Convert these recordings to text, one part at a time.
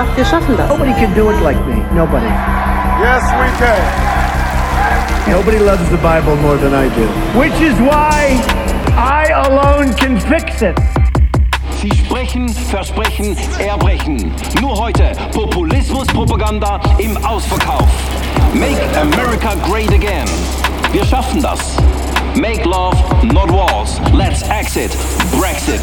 Wir haben so wir schaffen das. Nobody can do it like me. Nobody. Yes, we can. Nobody loves the Bible more than I do. Which is why I alone can fix it. Sie sprechen, versprechen, erbrechen. Nur heute Populismus-Propaganda im Ausverkauf. Make America great again. Wir schaffen das. Make love, not wars. Let's exit. Brexit.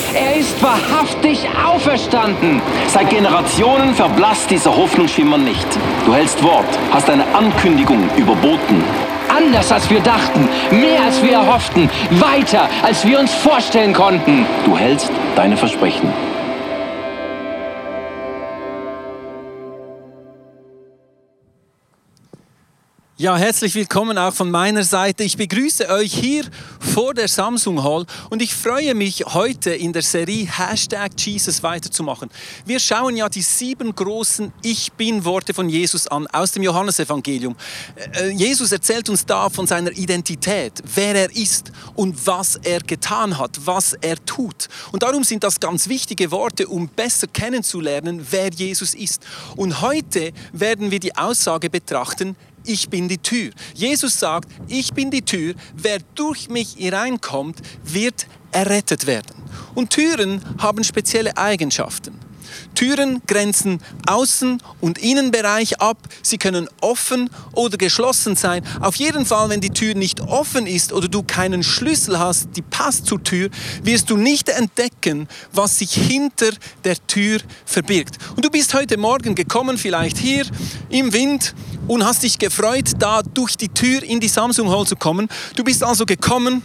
Er ist wahrhaftig auferstanden! Seit Generationen verblasst dieser Hoffnungsschimmer nicht. Du hältst Wort, hast eine Ankündigung überboten. Anders als wir dachten, mehr als wir erhofften, weiter als wir uns vorstellen konnten. Du hältst deine Versprechen. Ja, herzlich willkommen auch von meiner Seite. Ich begrüße euch hier vor der Samsung Hall und ich freue mich heute in der Serie Hashtag Jesus weiterzumachen. Wir schauen ja die sieben großen Ich Bin-Worte von Jesus an aus dem Johannesevangelium. Äh, Jesus erzählt uns da von seiner Identität, wer er ist und was er getan hat, was er tut. Und darum sind das ganz wichtige Worte, um besser kennenzulernen, wer Jesus ist. Und heute werden wir die Aussage betrachten, ich bin die Tür. Jesus sagt, ich bin die Tür, wer durch mich hereinkommt, wird errettet werden. Und Türen haben spezielle Eigenschaften. Türen grenzen Außen- und Innenbereich ab. Sie können offen oder geschlossen sein. Auf jeden Fall, wenn die Tür nicht offen ist oder du keinen Schlüssel hast, die passt zur Tür, wirst du nicht entdecken, was sich hinter der Tür verbirgt. Und du bist heute Morgen gekommen, vielleicht hier im Wind und hast dich gefreut, da durch die Tür in die Samsung Hall zu kommen. Du bist also gekommen,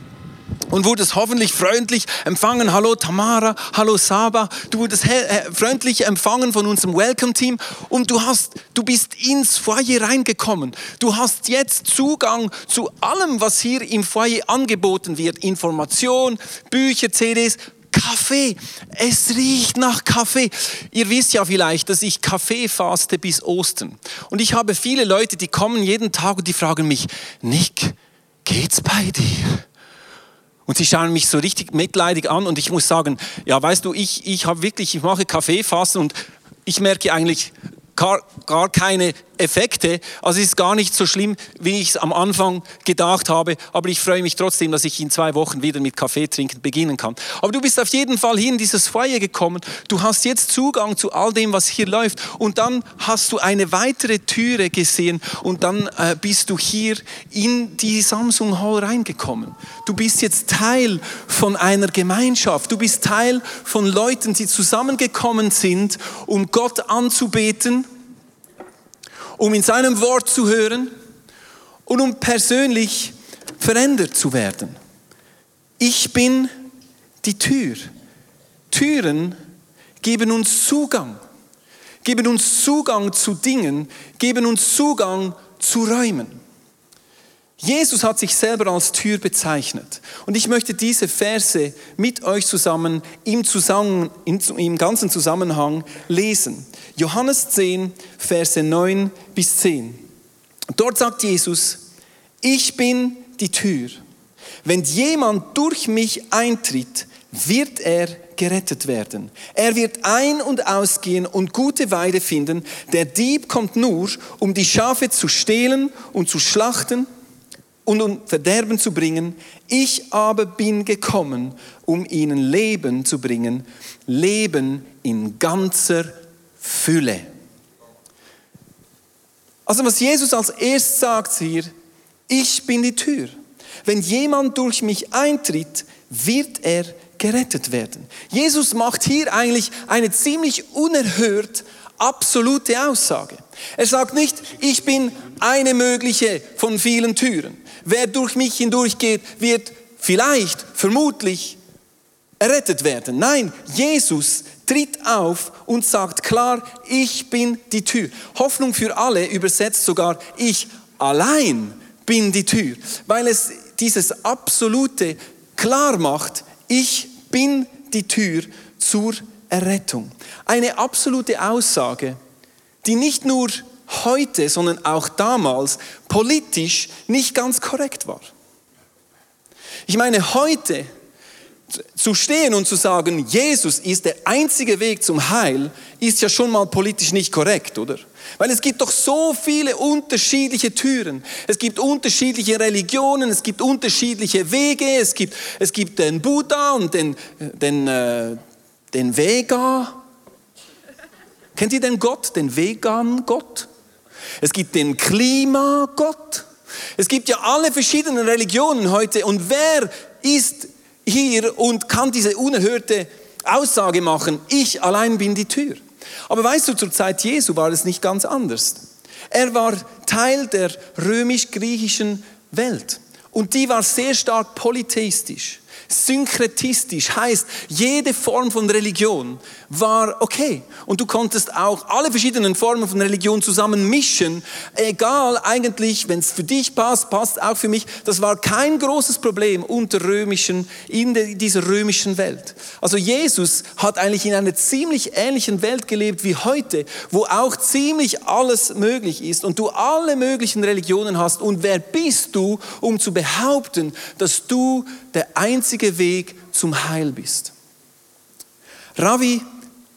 und wurdest hoffentlich freundlich empfangen. Hallo Tamara, hallo Saba. Du wurdest äh, freundlich empfangen von unserem Welcome-Team und du, hast, du bist ins Foyer reingekommen. Du hast jetzt Zugang zu allem, was hier im Foyer angeboten wird. Information, Bücher, CDs, Kaffee. Es riecht nach Kaffee. Ihr wisst ja vielleicht, dass ich Kaffee faste bis Ostern. Und ich habe viele Leute, die kommen jeden Tag und die fragen mich, Nick, geht's bei dir? Und sie schauen mich so richtig mitleidig an und ich muss sagen, ja, weißt du, ich, ich habe wirklich, ich mache Kaffeefasten und ich merke eigentlich gar, gar keine Effekte. Also es ist gar nicht so schlimm, wie ich es am Anfang gedacht habe. Aber ich freue mich trotzdem, dass ich in zwei Wochen wieder mit Kaffee trinken beginnen kann. Aber du bist auf jeden Fall hier in dieses Feuer gekommen. Du hast jetzt Zugang zu all dem, was hier läuft. Und dann hast du eine weitere Türe gesehen und dann äh, bist du hier in die Samsung Hall reingekommen. Du bist jetzt Teil von einer Gemeinschaft. Du bist Teil von Leuten, die zusammengekommen sind, um Gott anzubeten um in seinem Wort zu hören und um persönlich verändert zu werden. Ich bin die Tür. Türen geben uns Zugang, geben uns Zugang zu Dingen, geben uns Zugang zu Räumen. Jesus hat sich selber als Tür bezeichnet. Und ich möchte diese Verse mit euch zusammen im, Zusammen, im ganzen Zusammenhang lesen. Johannes 10, Verse 9 bis 10. Dort sagt Jesus, ich bin die Tür. Wenn jemand durch mich eintritt, wird er gerettet werden. Er wird ein- und ausgehen und gute Weide finden. Der Dieb kommt nur, um die Schafe zu stehlen und zu schlachten und um Verderben zu bringen. Ich aber bin gekommen, um ihnen Leben zu bringen, Leben in ganzer Fülle. Also was Jesus als erstes sagt hier, ich bin die Tür. Wenn jemand durch mich eintritt, wird er gerettet werden. Jesus macht hier eigentlich eine ziemlich unerhört absolute Aussage. Er sagt nicht, ich bin eine mögliche von vielen Türen. Wer durch mich hindurchgeht, wird vielleicht, vermutlich errettet werden. Nein, Jesus tritt auf und sagt klar, ich bin die Tür. Hoffnung für alle übersetzt sogar, ich allein bin die Tür, weil es dieses absolute klar macht, ich bin die Tür zur Errettung. Eine absolute Aussage, die nicht nur heute, sondern auch damals politisch nicht ganz korrekt war. Ich meine, heute zu stehen und zu sagen, Jesus ist der einzige Weg zum Heil, ist ja schon mal politisch nicht korrekt, oder? Weil es gibt doch so viele unterschiedliche Türen. Es gibt unterschiedliche Religionen, es gibt unterschiedliche Wege, es gibt, es gibt den Buddha und den, den, äh, den Vega. Kennt ihr den Gott, den Vegan-Gott? Es gibt den Klimagott. Es gibt ja alle verschiedenen Religionen heute. Und wer ist hier und kann diese unerhörte Aussage machen, ich allein bin die Tür? Aber weißt du, zur Zeit Jesu war es nicht ganz anders. Er war Teil der römisch-griechischen Welt und die war sehr stark polytheistisch. Synkretistisch heißt, jede Form von Religion war okay. Und du konntest auch alle verschiedenen Formen von Religion zusammen mischen. Egal, eigentlich, wenn es für dich passt, passt auch für mich. Das war kein großes Problem unter römischen, in dieser römischen Welt. Also Jesus hat eigentlich in einer ziemlich ähnlichen Welt gelebt wie heute, wo auch ziemlich alles möglich ist und du alle möglichen Religionen hast. Und wer bist du, um zu behaupten, dass du der einzige Weg zum Heil bist? Ravi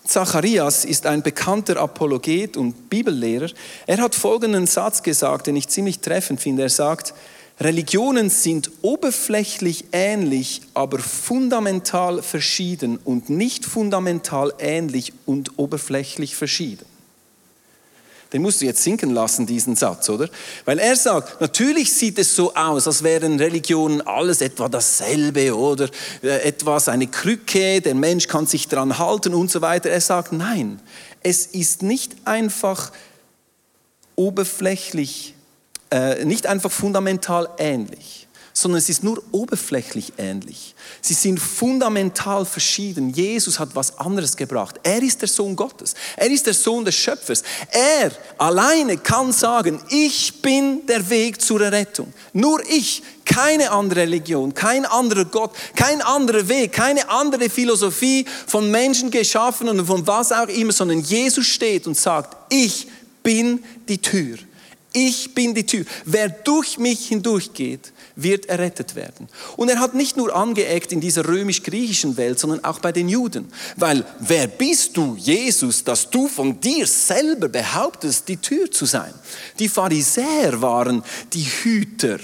Zacharias ist ein bekannter Apologet und Bibellehrer. Er hat folgenden Satz gesagt, den ich ziemlich treffend finde. Er sagt, Religionen sind oberflächlich ähnlich, aber fundamental verschieden und nicht fundamental ähnlich und oberflächlich verschieden. Den musst du jetzt sinken lassen, diesen Satz, oder? Weil er sagt, natürlich sieht es so aus, als wären Religionen alles etwa dasselbe oder äh, etwas, eine Krücke, der Mensch kann sich daran halten und so weiter. Er sagt, nein, es ist nicht einfach oberflächlich, äh, nicht einfach fundamental ähnlich sondern es ist nur oberflächlich ähnlich. Sie sind fundamental verschieden. Jesus hat was anderes gebracht. Er ist der Sohn Gottes. Er ist der Sohn des Schöpfers. Er alleine kann sagen, ich bin der Weg zur Errettung. Nur ich, keine andere Religion, kein anderer Gott, kein anderer Weg, keine andere Philosophie von Menschen geschaffen und von was auch immer, sondern Jesus steht und sagt, ich bin die Tür. Ich bin die Tür. Wer durch mich hindurchgeht, wird errettet werden. Und er hat nicht nur angeeckt in dieser römisch-griechischen Welt, sondern auch bei den Juden. Weil wer bist du, Jesus, dass du von dir selber behauptest, die Tür zu sein? Die Pharisäer waren die Hüter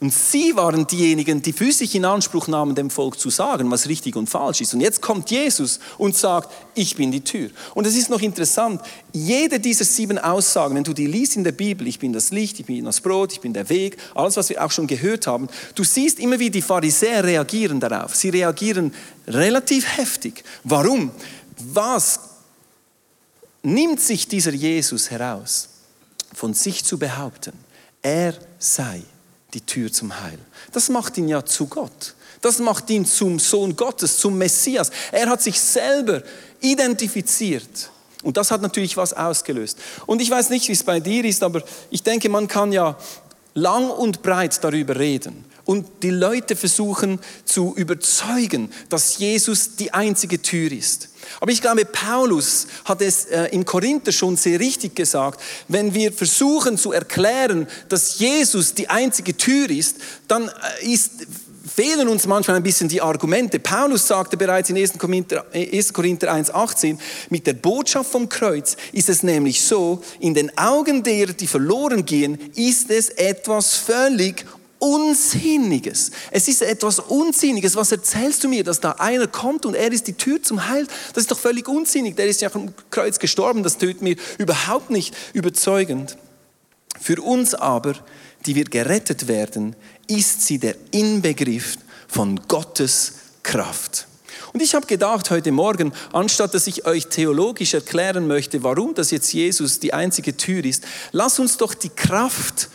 und sie waren diejenigen, die für sich in Anspruch nahmen, dem Volk zu sagen, was richtig und falsch ist. Und jetzt kommt Jesus und sagt, ich bin die Tür. Und es ist noch interessant, jede dieser sieben Aussagen, wenn du die liest in der Bibel, ich bin das Licht, ich bin das Brot, ich bin der Weg, alles, was wir auch schon gehört haben, du siehst immer, wie die Pharisäer reagieren darauf. Sie reagieren relativ heftig. Warum? Was nimmt sich dieser Jesus heraus, von sich zu behaupten, er sei die Tür zum Heil. Das macht ihn ja zu Gott. Das macht ihn zum Sohn Gottes, zum Messias. Er hat sich selber identifiziert. Und das hat natürlich was ausgelöst. Und ich weiß nicht, wie es bei dir ist, aber ich denke, man kann ja lang und breit darüber reden und die Leute versuchen zu überzeugen, dass Jesus die einzige Tür ist. Aber ich glaube, Paulus hat es äh, in Korinther schon sehr richtig gesagt. Wenn wir versuchen zu erklären, dass Jesus die einzige Tür ist, dann äh, ist, fehlen uns manchmal ein bisschen die Argumente. Paulus sagte bereits in 1. Korinther, 1. Korinther 1,18, mit der Botschaft vom Kreuz ist es nämlich so, in den Augen derer, die verloren gehen, ist es etwas völlig Unsinniges. Es ist etwas Unsinniges. Was erzählst du mir, dass da einer kommt und er ist die Tür zum Heil? Das ist doch völlig unsinnig. Der ist ja am Kreuz gestorben. Das tötet mir überhaupt nicht überzeugend. Für uns aber, die wir gerettet werden, ist sie der Inbegriff von Gottes Kraft. Und ich habe gedacht heute Morgen, anstatt dass ich euch theologisch erklären möchte, warum das jetzt Jesus die einzige Tür ist, lass uns doch die Kraft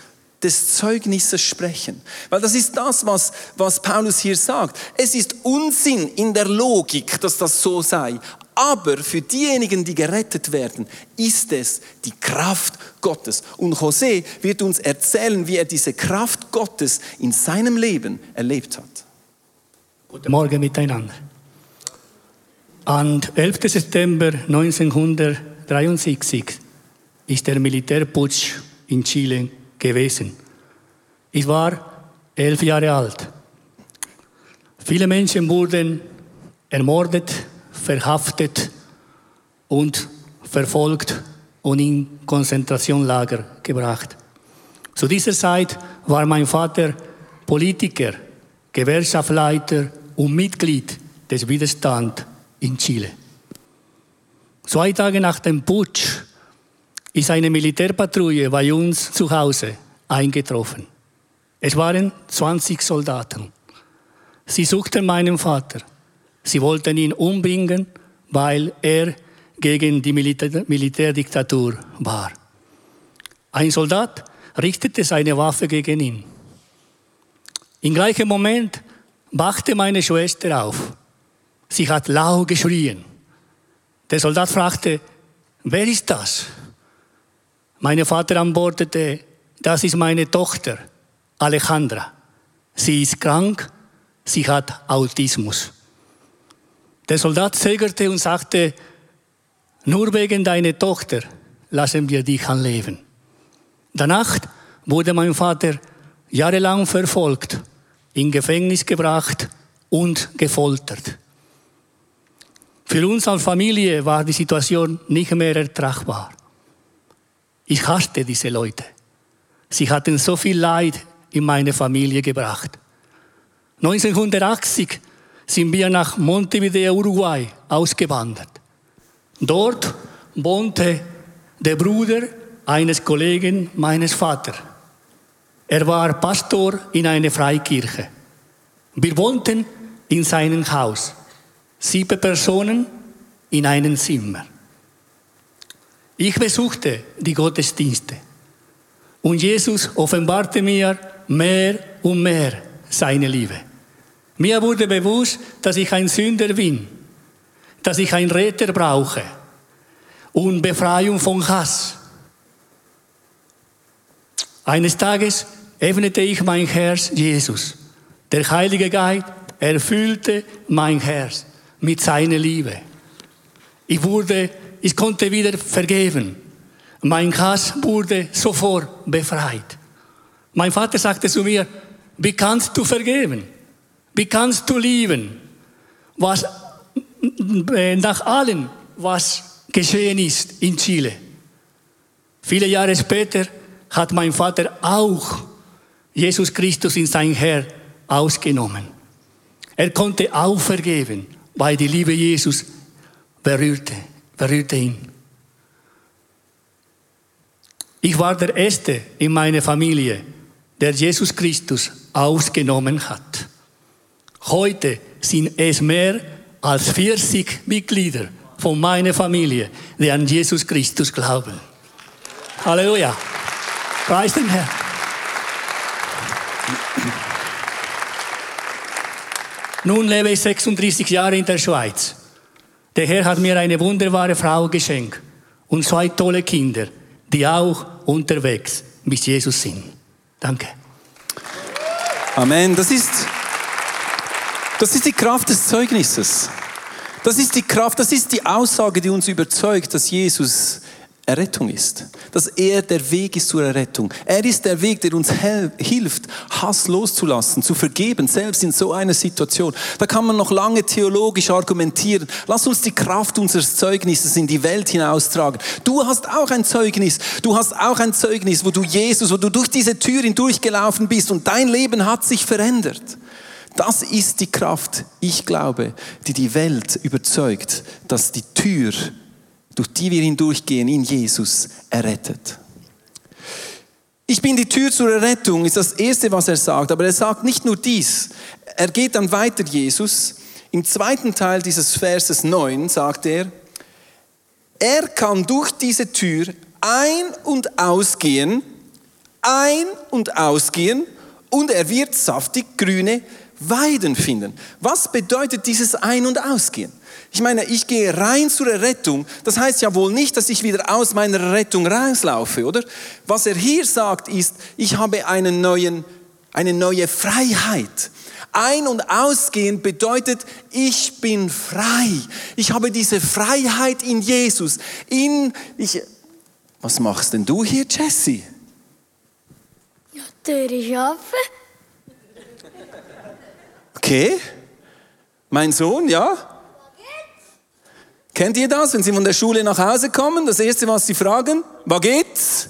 des Zeugnisses sprechen. Weil das ist das, was, was Paulus hier sagt. Es ist Unsinn in der Logik, dass das so sei. Aber für diejenigen, die gerettet werden, ist es die Kraft Gottes. Und José wird uns erzählen, wie er diese Kraft Gottes in seinem Leben erlebt hat. Guten Morgen miteinander. Am 11. September 1963 ist der Militärputsch in Chile gewesen. Ich war elf Jahre alt. Viele Menschen wurden ermordet, verhaftet und verfolgt und in Konzentrationslager gebracht. Zu dieser Zeit war mein Vater Politiker, Gewerkschaftsleiter und Mitglied des Widerstands in Chile. Zwei Tage nach dem Putsch ist eine Militärpatrouille bei uns zu Hause eingetroffen. Es waren 20 Soldaten. Sie suchten meinen Vater. Sie wollten ihn umbringen, weil er gegen die Militär Militärdiktatur war. Ein Soldat richtete seine Waffe gegen ihn. Im gleichen Moment wachte meine Schwester auf. Sie hat laut geschrien. Der Soldat fragte, wer ist das? Mein Vater antwortete, das ist meine Tochter, Alejandra. Sie ist krank, sie hat Autismus. Der Soldat zögerte und sagte, nur wegen deiner Tochter lassen wir dich anleben. Danach wurde mein Vater jahrelang verfolgt, in Gefängnis gebracht und gefoltert. Für uns als Familie war die Situation nicht mehr ertragbar. Ich hasste diese Leute. Sie hatten so viel Leid in meine Familie gebracht. 1980 sind wir nach Montevideo, Uruguay, ausgewandert. Dort wohnte der Bruder eines Kollegen meines Vaters. Er war Pastor in einer Freikirche. Wir wohnten in seinem Haus. Sieben Personen in einem Zimmer. Ich besuchte die Gottesdienste und Jesus offenbarte mir mehr und mehr seine Liebe. Mir wurde bewusst, dass ich ein Sünder bin, dass ich einen Retter brauche und Befreiung von Hass. Eines Tages öffnete ich mein Herz Jesus. Der Heilige Geist erfüllte mein Herz mit seiner Liebe. Ich wurde, ich konnte wieder vergeben. Mein Hass wurde sofort befreit. Mein Vater sagte zu mir, wie kannst du vergeben? Wie kannst du lieben? Was, äh, nach allem, was geschehen ist in Chile. Viele Jahre später hat mein Vater auch Jesus Christus in sein Herr ausgenommen. Er konnte auch vergeben, weil die Liebe Jesus berührte, berührte ihn. Ich war der Erste in meiner Familie, der Jesus Christus ausgenommen hat. Heute sind es mehr als 40 Mitglieder von meiner Familie, die an Jesus Christus glauben. Halleluja. Preis den Herrn. Nun lebe ich 36 Jahre in der Schweiz. Der Herr hat mir eine wunderbare Frau geschenkt und zwei tolle Kinder, die auch unterwegs mit Jesus sind. Danke. Amen. Das ist, das ist die Kraft des Zeugnisses. Das ist die Kraft, das ist die Aussage, die uns überzeugt, dass Jesus Errettung ist. Dass er der Weg ist zur Errettung. Er ist der Weg, der uns hilft, Hass loszulassen, zu vergeben, selbst in so einer Situation. Da kann man noch lange theologisch argumentieren. Lass uns die Kraft unseres Zeugnisses in die Welt hinaustragen. Du hast auch ein Zeugnis. Du hast auch ein Zeugnis, wo du Jesus, wo du durch diese Tür hindurchgelaufen bist und dein Leben hat sich verändert. Das ist die Kraft, ich glaube, die die Welt überzeugt, dass die Tür durch die wir hindurchgehen, in Jesus errettet. Ich bin die Tür zur Errettung, ist das Erste, was er sagt. Aber er sagt nicht nur dies. Er geht dann weiter, Jesus. Im zweiten Teil dieses Verses 9 sagt er, er kann durch diese Tür ein- und ausgehen, ein- und ausgehen und er wird saftig grüne Weiden finden. Was bedeutet dieses Ein- und Ausgehen? Ich meine, ich gehe rein zur Rettung. Das heißt ja wohl nicht, dass ich wieder aus meiner Rettung rauslaufe, oder? Was er hier sagt, ist, ich habe einen neuen, eine neue Freiheit. Ein- und Ausgehen bedeutet, ich bin frei. Ich habe diese Freiheit in Jesus. In, ich, was machst denn du hier, Jesse? Ja, Türe arbeiten. Okay. Mein Sohn, ja? Kennt ihr das, wenn Sie von der Schule nach Hause kommen? Das Erste, was Sie fragen, wo geht's?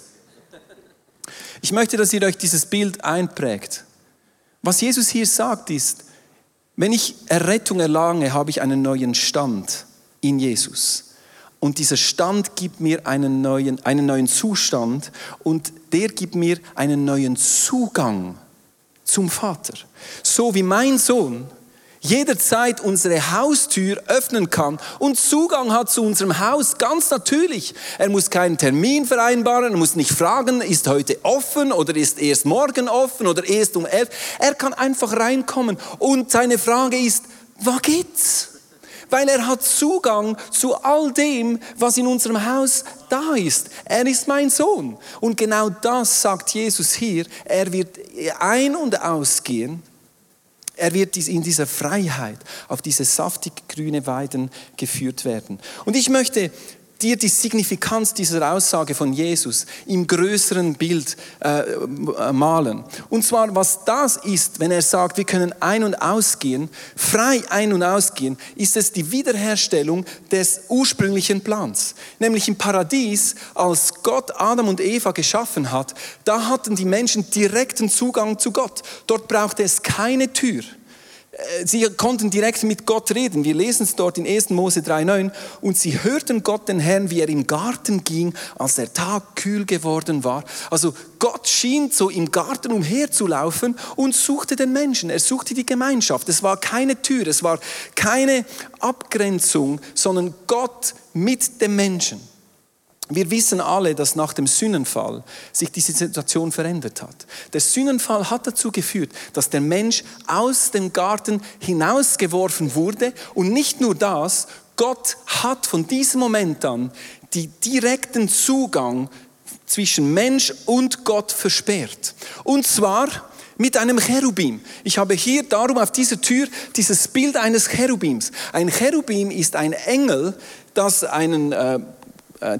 Ich möchte, dass ihr euch dieses Bild einprägt. Was Jesus hier sagt, ist, wenn ich Errettung erlange, habe ich einen neuen Stand in Jesus. Und dieser Stand gibt mir einen neuen, einen neuen Zustand und der gibt mir einen neuen Zugang zum Vater. So wie mein Sohn jederzeit unsere Haustür öffnen kann und Zugang hat zu unserem Haus, ganz natürlich. Er muss keinen Termin vereinbaren, er muss nicht fragen, ist heute offen oder ist erst morgen offen oder erst um elf. Er kann einfach reinkommen und seine Frage ist, was geht's? Weil er hat Zugang zu all dem, was in unserem Haus da ist. Er ist mein Sohn. Und genau das sagt Jesus hier. Er wird ein- und ausgehen er wird in dieser Freiheit auf diese saftig grüne Weiden geführt werden. Und ich möchte dir die Signifikanz dieser Aussage von Jesus im größeren Bild äh, malen. Und zwar, was das ist, wenn er sagt, wir können ein- und ausgehen, frei ein- und ausgehen, ist es die Wiederherstellung des ursprünglichen Plans. Nämlich im Paradies, als Gott Adam und Eva geschaffen hat, da hatten die Menschen direkten Zugang zu Gott. Dort brauchte es keine Tür. Sie konnten direkt mit Gott reden. Wir lesen es dort in 1. Mose 3,9. Und sie hörten Gott, den Herrn, wie er im Garten ging, als der Tag kühl geworden war. Also Gott schien so im Garten umherzulaufen und suchte den Menschen. Er suchte die Gemeinschaft. Es war keine Tür, es war keine Abgrenzung, sondern Gott mit dem Menschen. Wir wissen alle, dass nach dem Sühnenfall sich diese Situation verändert hat. Der Sühnenfall hat dazu geführt, dass der Mensch aus dem Garten hinausgeworfen wurde und nicht nur das, Gott hat von diesem Moment an die direkten Zugang zwischen Mensch und Gott versperrt. Und zwar mit einem Cherubim. Ich habe hier darum auf dieser Tür dieses Bild eines Cherubims. Ein Cherubim ist ein Engel, das einen äh,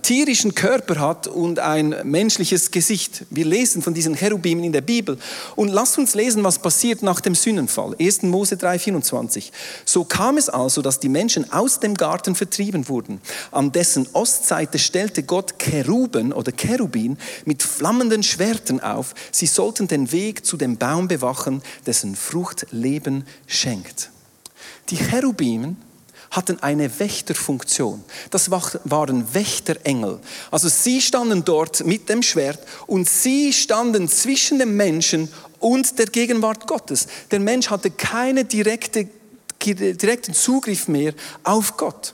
tierischen Körper hat und ein menschliches Gesicht. Wir lesen von diesen Cherubimen in der Bibel. Und lasst uns lesen, was passiert nach dem Sühnenfall. 1. Mose 3, 24. So kam es also, dass die Menschen aus dem Garten vertrieben wurden. An dessen Ostseite stellte Gott Cheruben oder Cherubin mit flammenden Schwertern auf. Sie sollten den Weg zu dem Baum bewachen, dessen Frucht Leben schenkt. Die Cherubimen hatten eine Wächterfunktion. Das waren Wächterengel. Also sie standen dort mit dem Schwert und sie standen zwischen dem Menschen und der Gegenwart Gottes. Der Mensch hatte keinen direkte, direkten Zugriff mehr auf Gott.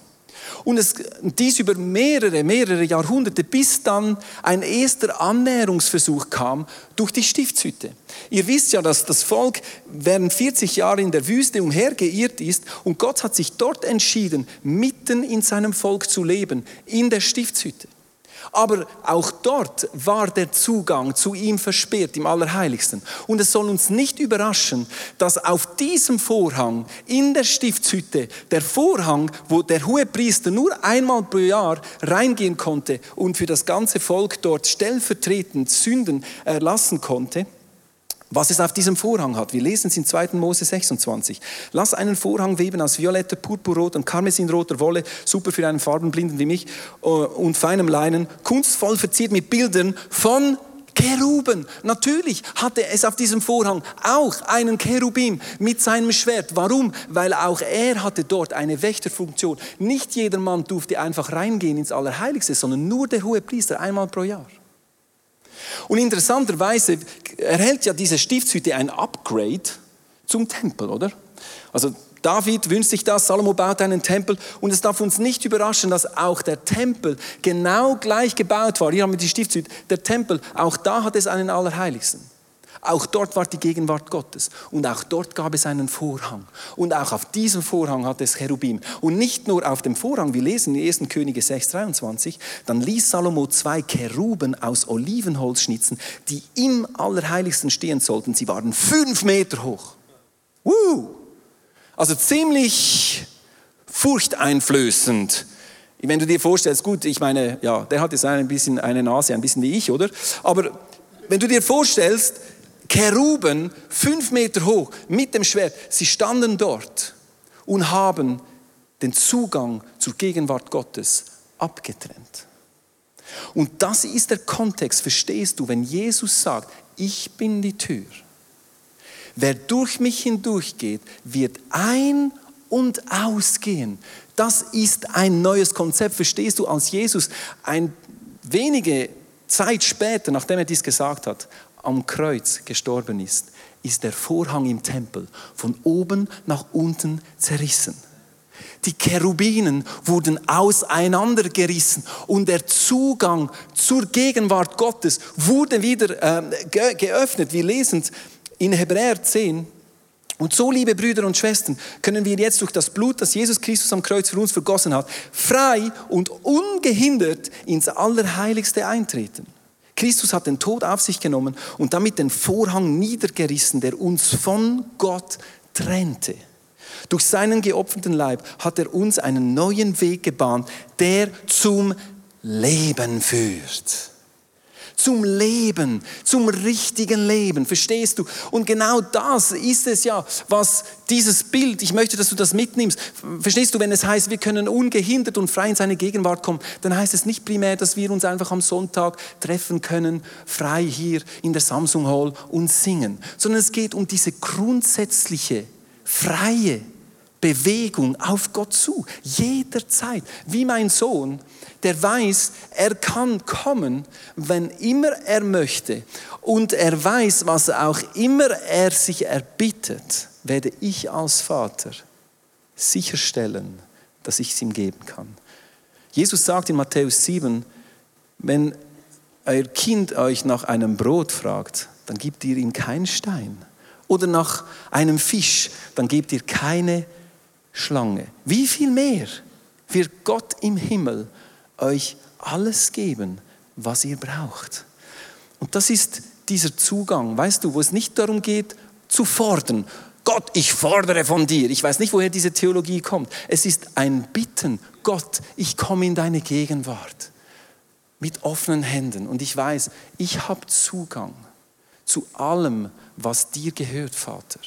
Und es, dies über mehrere, mehrere Jahrhunderte, bis dann ein erster Annäherungsversuch kam durch die Stiftshütte. Ihr wisst ja, dass das Volk während 40 Jahre in der Wüste umhergeirrt ist und Gott hat sich dort entschieden, mitten in seinem Volk zu leben, in der Stiftshütte. Aber auch dort war der Zugang zu ihm versperrt im Allerheiligsten. Und es soll uns nicht überraschen, dass auf diesem Vorhang in der Stiftshütte, der Vorhang, wo der Hohepriester nur einmal pro Jahr reingehen konnte und für das ganze Volk dort stellvertretend Sünden erlassen konnte, was es auf diesem Vorhang hat. Wir lesen es in 2. Mose 26. Lass einen Vorhang weben aus violetter, purpurrot und karmesinroter Wolle, super für einen Farbenblinden wie mich, äh, und feinem Leinen, kunstvoll verziert mit Bildern von Cheruben. Natürlich hatte es auf diesem Vorhang auch einen Cherubim mit seinem Schwert. Warum? Weil auch er hatte dort eine Wächterfunktion. Nicht jeder Mann durfte einfach reingehen ins Allerheiligste, sondern nur der hohe Priester einmal pro Jahr. Und interessanterweise erhält ja diese Stiftshütte ein Upgrade zum Tempel, oder? Also David wünscht sich das, Salomo baut einen Tempel und es darf uns nicht überraschen, dass auch der Tempel genau gleich gebaut war. Hier haben wir die Stiftshütte, der Tempel, auch da hat es einen Allerheiligsten. Auch dort war die Gegenwart Gottes. Und auch dort gab es einen Vorhang. Und auch auf diesem Vorhang hatte es Cherubim. Und nicht nur auf dem Vorhang, wir lesen in 1. Könige 6, 23, dann ließ Salomo zwei Keruben aus Olivenholz schnitzen, die im Allerheiligsten stehen sollten. Sie waren fünf Meter hoch. Woo! Also ziemlich furchteinflößend. Wenn du dir vorstellst, gut, ich meine, ja, der hat jetzt ein bisschen eine Nase, ein bisschen wie ich, oder? Aber wenn du dir vorstellst, Keruben, fünf Meter hoch, mit dem Schwert, sie standen dort und haben den Zugang zur Gegenwart Gottes abgetrennt. Und das ist der Kontext, verstehst du, wenn Jesus sagt, ich bin die Tür. Wer durch mich hindurchgeht, wird ein und ausgehen. Das ist ein neues Konzept, verstehst du, als Jesus ein wenige Zeit später, nachdem er dies gesagt hat, am Kreuz gestorben ist, ist der Vorhang im Tempel von oben nach unten zerrissen. Die Cherubinen wurden auseinandergerissen und der Zugang zur Gegenwart Gottes wurde wieder äh, ge geöffnet. Wir lesen in Hebräer 10, und so, liebe Brüder und Schwestern, können wir jetzt durch das Blut, das Jesus Christus am Kreuz für uns vergossen hat, frei und ungehindert ins Allerheiligste eintreten. Christus hat den Tod auf sich genommen und damit den Vorhang niedergerissen, der uns von Gott trennte. Durch seinen geopferten Leib hat er uns einen neuen Weg gebahnt, der zum Leben führt zum Leben, zum richtigen Leben. Verstehst du? Und genau das ist es ja, was dieses Bild, ich möchte, dass du das mitnimmst. Verstehst du, wenn es heißt, wir können ungehindert und frei in seine Gegenwart kommen, dann heißt es nicht primär, dass wir uns einfach am Sonntag treffen können, frei hier in der Samsung Hall und singen, sondern es geht um diese grundsätzliche, freie Bewegung auf Gott zu, jederzeit. Wie mein Sohn, der weiß, er kann kommen, wenn immer er möchte. Und er weiß, was auch immer er sich erbittet, werde ich als Vater sicherstellen, dass ich es ihm geben kann. Jesus sagt in Matthäus 7, wenn euer Kind euch nach einem Brot fragt, dann gebt ihr ihm keinen Stein. Oder nach einem Fisch, dann gebt ihr keine Schlange. Wie viel mehr wird Gott im Himmel euch alles geben, was ihr braucht. Und das ist dieser Zugang, weißt du, wo es nicht darum geht, zu fordern. Gott, ich fordere von dir. Ich weiß nicht, woher diese Theologie kommt. Es ist ein Bitten. Gott, ich komme in deine Gegenwart mit offenen Händen. Und ich weiß, ich habe Zugang zu allem, was dir gehört, Vater.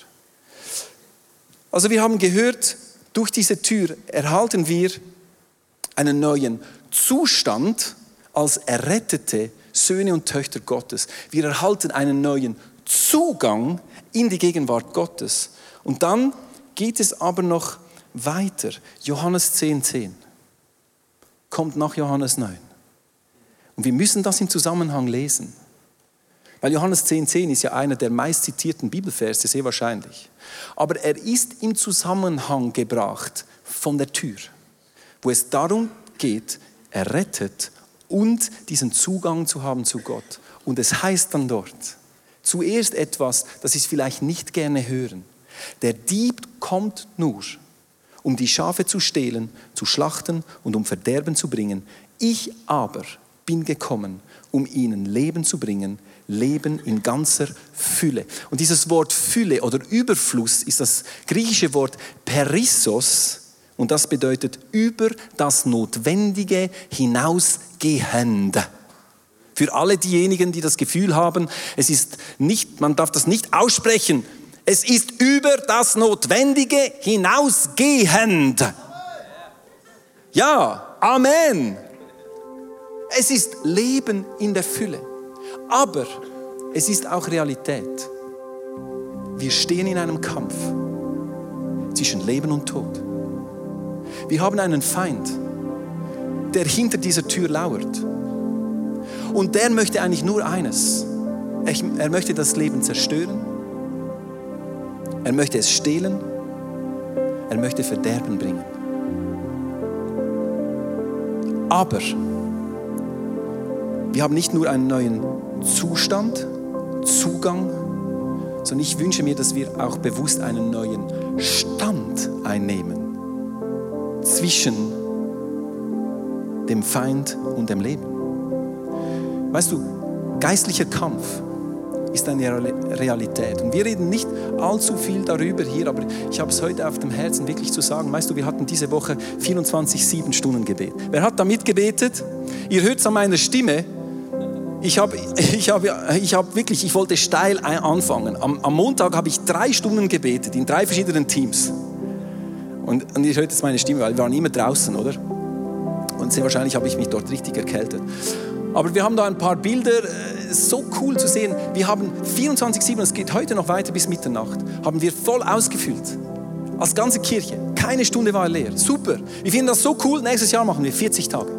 Also wir haben gehört, durch diese Tür erhalten wir einen neuen Zustand als errettete Söhne und Töchter Gottes. Wir erhalten einen neuen Zugang in die Gegenwart Gottes. Und dann geht es aber noch weiter. Johannes 10, 10 kommt nach Johannes 9. Und wir müssen das im Zusammenhang lesen. Weil Johannes 10, 10 ist ja einer der meist zitierten Bibelverse, sehr wahrscheinlich. Aber er ist im Zusammenhang gebracht von der Tür, wo es darum geht, errettet und diesen Zugang zu haben zu Gott. Und es heißt dann dort, zuerst etwas, das ich vielleicht nicht gerne hören. Der Dieb kommt nur, um die Schafe zu stehlen, zu schlachten und um Verderben zu bringen. Ich aber bin gekommen, um ihnen Leben zu bringen, Leben in ganzer Fülle. Und dieses Wort Fülle oder Überfluss ist das griechische Wort Perissos, und das bedeutet über das Notwendige hinausgehend. Für alle diejenigen, die das Gefühl haben, es ist nicht, man darf das nicht aussprechen. Es ist über das Notwendige hinausgehend. Ja, Amen. Es ist Leben in der Fülle. Aber es ist auch Realität. Wir stehen in einem Kampf zwischen Leben und Tod. Wir haben einen Feind, der hinter dieser Tür lauert. Und der möchte eigentlich nur eines. Er möchte das Leben zerstören. Er möchte es stehlen. Er möchte Verderben bringen. Aber wir haben nicht nur einen neuen Zustand, Zugang sondern ich wünsche mir, dass wir auch bewusst einen neuen Stand einnehmen zwischen dem Feind und dem Leben. Weißt du, geistlicher Kampf ist eine Realität. Und wir reden nicht allzu viel darüber hier, aber ich habe es heute auf dem Herzen wirklich zu sagen. Weißt du, wir hatten diese Woche 24-7 Stunden Gebet. Wer hat da mitgebetet? Ihr hört es an meiner Stimme. Ich habe ich hab, ich hab wirklich, ich wollte steil anfangen. Am, am Montag habe ich drei Stunden gebetet in drei verschiedenen Teams. Und, und ihr hört jetzt meine Stimme, weil wir waren immer draußen, oder? Und sehr wahrscheinlich habe ich mich dort richtig erkältet. Aber wir haben da ein paar Bilder, äh, so cool zu sehen. Wir haben 24-7, es geht heute noch weiter bis Mitternacht, haben wir voll ausgefüllt. Als ganze Kirche. Keine Stunde war leer. Super. Wir finden das so cool. Nächstes Jahr machen wir 40 Tage.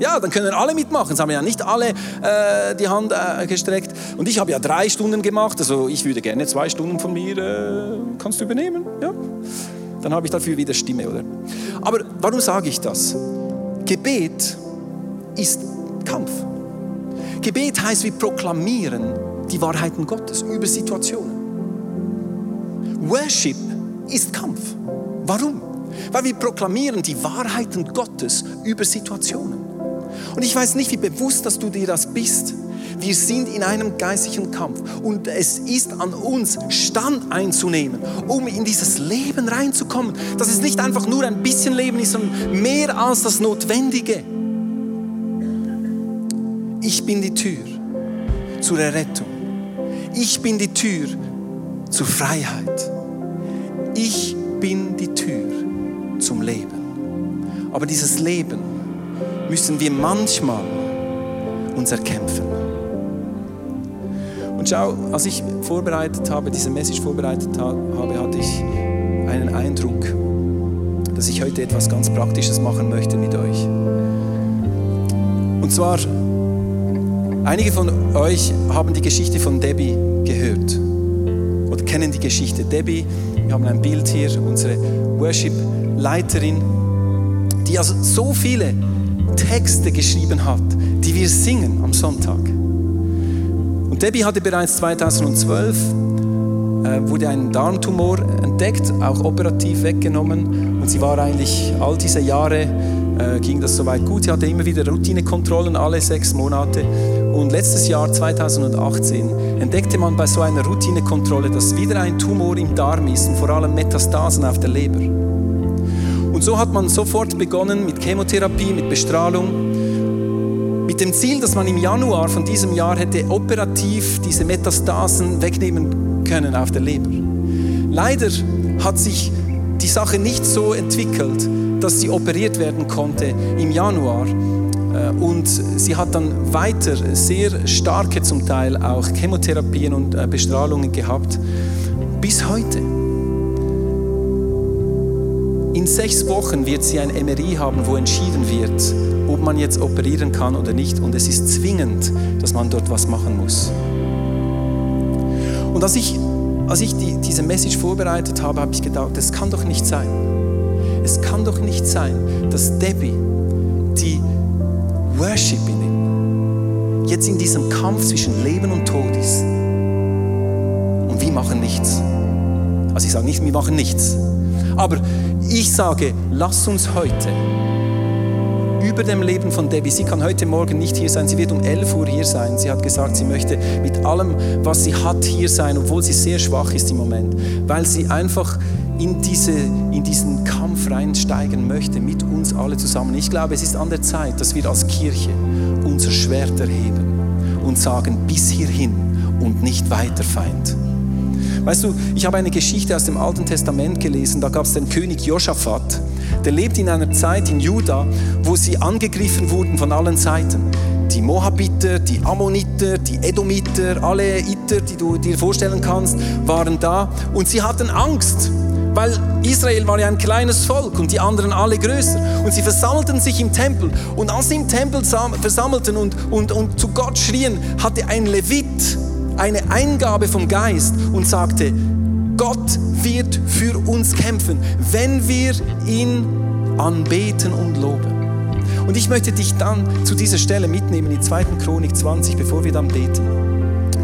Ja, dann können alle mitmachen. Es haben ja nicht alle äh, die Hand äh, gestreckt. Und ich habe ja drei Stunden gemacht. Also ich würde gerne zwei Stunden von mir. Äh, kannst du übernehmen? Ja. Dann habe ich dafür wieder Stimme, oder? Aber warum sage ich das? Gebet ist Kampf. Gebet heißt, wir proklamieren die Wahrheiten Gottes über Situationen. Worship ist Kampf. Warum? Weil wir proklamieren die Wahrheiten Gottes über Situationen. Und ich weiß nicht, wie bewusst, dass du dir das bist. Wir sind in einem geistlichen Kampf und es ist an uns, Stand einzunehmen, um in dieses Leben reinzukommen. Dass es nicht einfach nur ein bisschen Leben ist, sondern mehr als das Notwendige. Ich bin die Tür zur Errettung. Ich bin die Tür zur Freiheit. Ich bin die Tür zum Leben. Aber dieses Leben müssen wir manchmal uns erkämpfen. Und schau, als ich vorbereitet habe, diese Message vorbereitet habe, hatte ich einen Eindruck, dass ich heute etwas ganz Praktisches machen möchte mit euch. Und zwar Einige von euch haben die Geschichte von Debbie gehört oder kennen die Geschichte. Debbie, wir haben ein Bild hier, unsere Worship-Leiterin, die also so viele Texte geschrieben hat, die wir singen am Sonntag. Und Debbie hatte bereits 2012 äh, wurde ein Darmtumor entdeckt, auch operativ weggenommen. Und sie war eigentlich all diese Jahre, äh, ging das soweit gut. Sie hatte immer wieder Routinekontrollen alle sechs Monate. Und letztes Jahr, 2018, entdeckte man bei so einer Routinekontrolle, dass wieder ein Tumor im Darm ist und vor allem Metastasen auf der Leber. Und so hat man sofort begonnen mit Chemotherapie, mit Bestrahlung, mit dem Ziel, dass man im Januar von diesem Jahr hätte operativ diese Metastasen wegnehmen können auf der Leber. Leider hat sich die Sache nicht so entwickelt, dass sie operiert werden konnte im Januar, äh, und sie hat dann weiter sehr starke zum Teil auch Chemotherapien und äh, Bestrahlungen gehabt, bis heute. In sechs Wochen wird sie ein MRI haben, wo entschieden wird, ob man jetzt operieren kann oder nicht. Und es ist zwingend, dass man dort was machen muss. Und als ich, als ich die, diese Message vorbereitet habe, habe ich gedacht, das kann doch nicht sein. Es kann doch nicht sein, dass Debbie, die Worshiping jetzt in diesem Kampf zwischen Leben und Tod ist. Und wir machen nichts. Also ich sage nicht, wir machen nichts. Aber ich sage, lass uns heute über dem Leben von Debbie. Sie kann heute Morgen nicht hier sein. Sie wird um 11 Uhr hier sein. Sie hat gesagt, sie möchte mit allem, was sie hat, hier sein, obwohl sie sehr schwach ist im Moment, weil sie einfach in, diese, in diesen Kampf reinsteigen möchte mit uns alle zusammen. Ich glaube, es ist an der Zeit, dass wir als Kirche unser Schwert erheben und sagen, bis hierhin und nicht weiter, Feind. Weißt du, ich habe eine Geschichte aus dem Alten Testament gelesen, da gab es den König Josaphat, der lebt in einer Zeit in Juda, wo sie angegriffen wurden von allen Seiten. Die Moabiter, die Ammoniter, die Edomiter, alle Iter, die du dir vorstellen kannst, waren da und sie hatten Angst weil Israel war ja ein kleines Volk und die anderen alle größer. Und sie versammelten sich im Tempel. Und als sie im Tempel versammelten und, und, und zu Gott schrien, hatte ein Levit eine Eingabe vom Geist und sagte, Gott wird für uns kämpfen, wenn wir ihn anbeten und loben. Und ich möchte dich dann zu dieser Stelle mitnehmen, in 2. Chronik 20, bevor wir dann beten.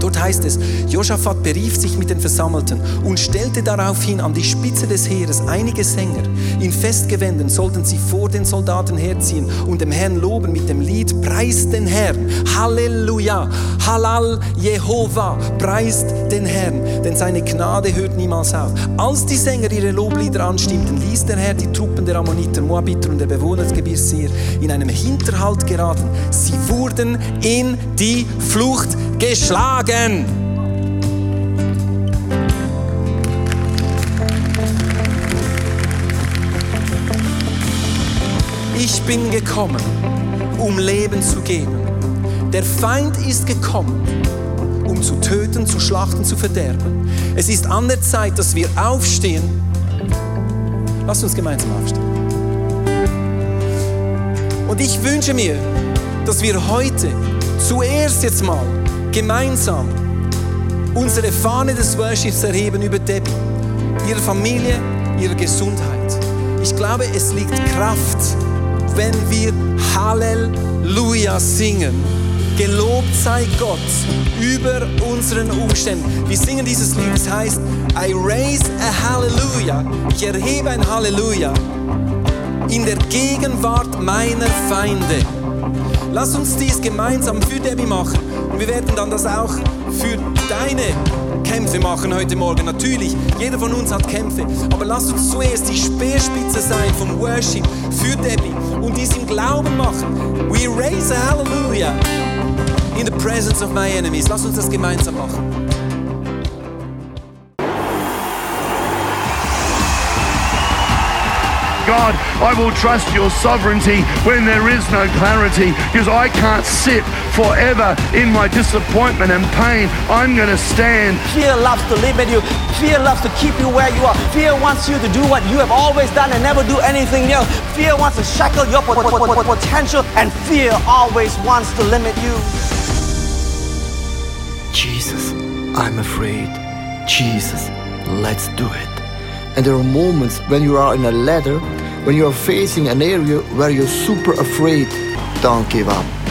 Dort heißt es, Josaphat berief sich mit den Versammelten und stellte daraufhin an die Spitze des Heeres einige Sänger. In Festgewänden sollten sie vor den Soldaten herziehen und dem Herrn loben mit dem Lied Preist den Herrn. Halleluja, Halal Jehova, preist den Herrn, denn seine Gnade hört niemals auf. Als die Sänger ihre Loblieder anstimmten, ließ der Herr die Truppen der Ammoniter, Moabiter und der Bewohner des Gebirgs in einem Hinterhalt geraten. Sie wurden in die Flucht geschlagen. Ich bin gekommen, um Leben zu geben. Der Feind ist gekommen, um zu töten, zu schlachten, zu verderben. Es ist an der Zeit, dass wir aufstehen. Lasst uns gemeinsam aufstehen. Und ich wünsche mir, dass wir heute zuerst jetzt mal gemeinsam unsere Fahne des Worships erheben über Debbie, ihre Familie, ihre Gesundheit. Ich glaube, es liegt Kraft, wenn wir Halleluja singen. Gelobt sei Gott über unseren Umständen. Wir singen dieses Lied, es heißt, I raise a Hallelujah. Ich erhebe ein Halleluja in der Gegenwart meiner Feinde. Lass uns dies gemeinsam für Debbie machen. Und wir werden dann das auch für deine Kämpfe machen heute Morgen. Natürlich, jeder von uns hat Kämpfe. Aber lass uns zuerst die Speerspitze sein vom Worship für Debbie und dies im Glauben machen. We raise a hallelujah in the presence of my enemies. Lass uns das gemeinsam machen. God, I will trust your sovereignty when there is no clarity because I can't sit forever in my disappointment and pain. I'm going to stand. Fear loves to limit you. Fear loves to keep you where you are. Fear wants you to do what you have always done and never do anything else. Fear wants to shackle your pot- pot- pot- pot- potential, and fear always wants to limit you. Jesus, I'm afraid. Jesus, let's do it. And there are moments when you are in a ladder, when you are facing an area where you're super afraid. Don't give up.